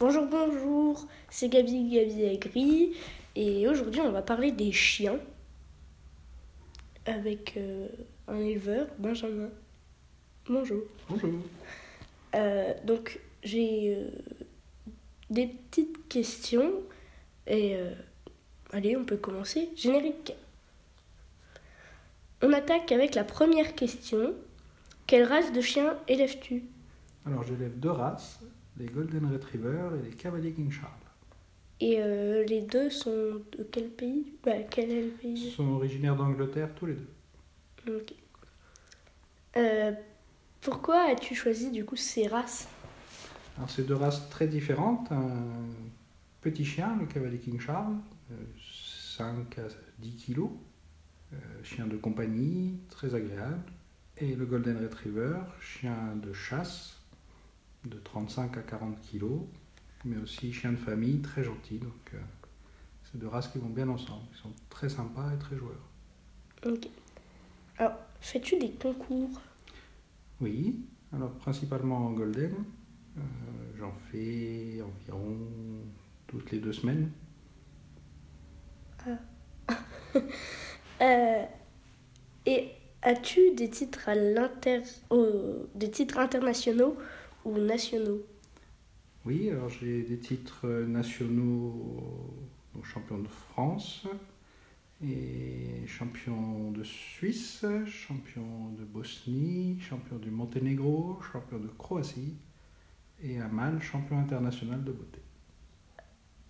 Bonjour, bonjour, c'est Gabi Gabi Agri et aujourd'hui on va parler des chiens avec euh, un éleveur, Benjamin. Bonjour. Bonjour. Euh, donc j'ai euh, des petites questions et allez on peut commencer. Générique. On attaque avec la première question. Quelle race de chien élèves-tu? Alors j'élève deux races, les Golden Retriever et les Cavalier King Charles. Et euh, les deux sont de quel pays? Bah, Quel est le Ils pays sont originaires d'Angleterre tous les deux. Ok. Euh, pourquoi as-tu choisi du coup ces races? Alors c'est deux races très différentes. Un petit chien, le Cavalier King Charles, euh, 5 à 10 kilos, euh, chien de compagnie, très agréable. Et le Golden Retriever, chien de chasse, de 35 à 40 kilos, mais aussi chien de famille, très gentil. Donc euh, c'est deux races qui vont bien ensemble. Ils sont très sympas et très joueurs. Ok. Alors, fais-tu des concours? Oui, alors principalement en golden. Euh, J'en fais environ toutes les deux semaines. Euh, Et as-tu des titres à l'inter, des titres internationaux? Ou nationaux Oui, alors j'ai des titres nationaux donc champion de France et champion de Suisse, champion de Bosnie, champion du Monténégro, champion de Croatie et à Mal, champion international de beauté.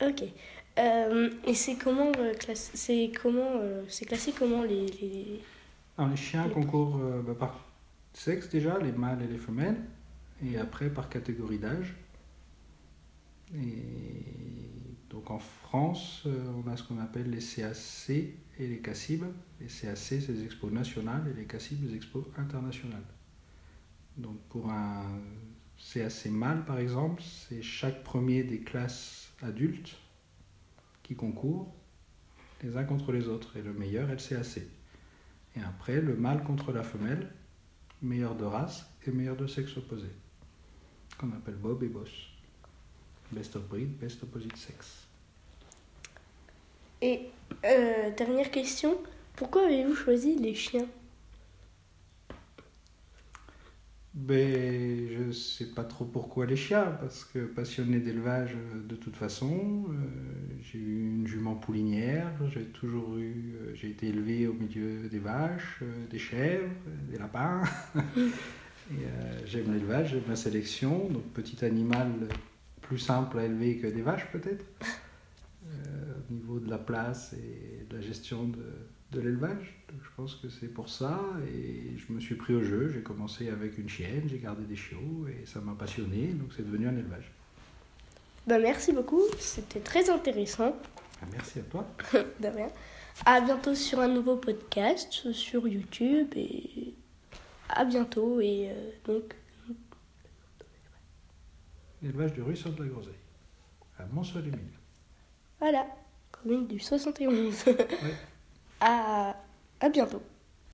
Ok. Euh, et c'est comment euh, classe- c'est comment euh, c'est classé comment les, les... Alors, les chiens concourent euh, bah, par sexe déjà, les mâles et les femelles, et après par catégorie d'âge. Donc en France, euh, on a ce qu'on appelle les CAC et les CACIB. Les CAC, c'est les expos nationales, et les CACIB, les expos internationales. Donc pour un CAC mâle, par exemple, c'est chaque premier des classes adultes qui concourent les uns contre les autres, et le meilleur est le CAC. Et après, le mâle contre la femelle, meilleur de race et meilleur de sexe opposé, qu'on appelle Bob et Boss. Best of breed, best opposite sex. Et euh, dernière question, pourquoi avez-vous choisi les chiens? Ben, je sais pas trop pourquoi les chiens, parce que passionné d'élevage euh, de toute façon, euh, j'ai eu une jument poulinière, j'ai toujours eu, euh, j'ai été élevé au milieu des vaches, euh, des chèvres, des lapins. J'aime l'élevage, j'aime la sélection, donc petit animal plus simple à élever que des vaches peut-être, au niveau de la place et de la gestion de, de l'élevage. Donc, je pense que c'est pour ça et je me suis pris au jeu. J'ai commencé avec une chienne, j'ai gardé des chiots et ça m'a passionné, donc c'est devenu un élevage. Ben, merci beaucoup, c'était très intéressant. Ah, merci à toi. De rien. À bientôt sur un nouveau podcast sur YouTube et à bientôt et euh, donc L'élevage du ruisseau de la Groseille, à Montsoil-les-Mines. voilà, commune du 71. Ouais. à, à bientôt.